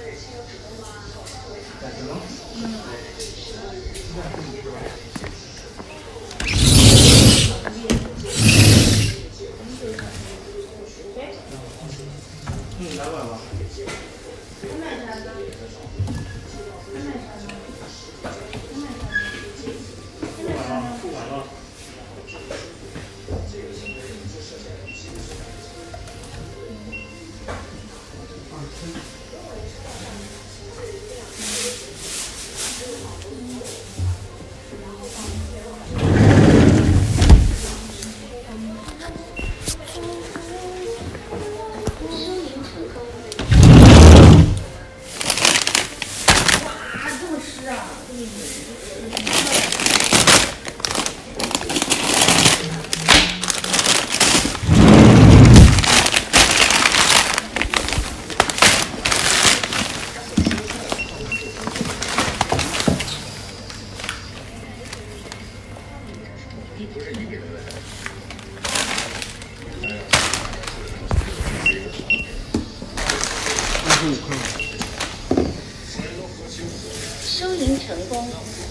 嗯。嗯。嗯。嗯。嗯。嗯。嗯。你不是一个人的收银成功。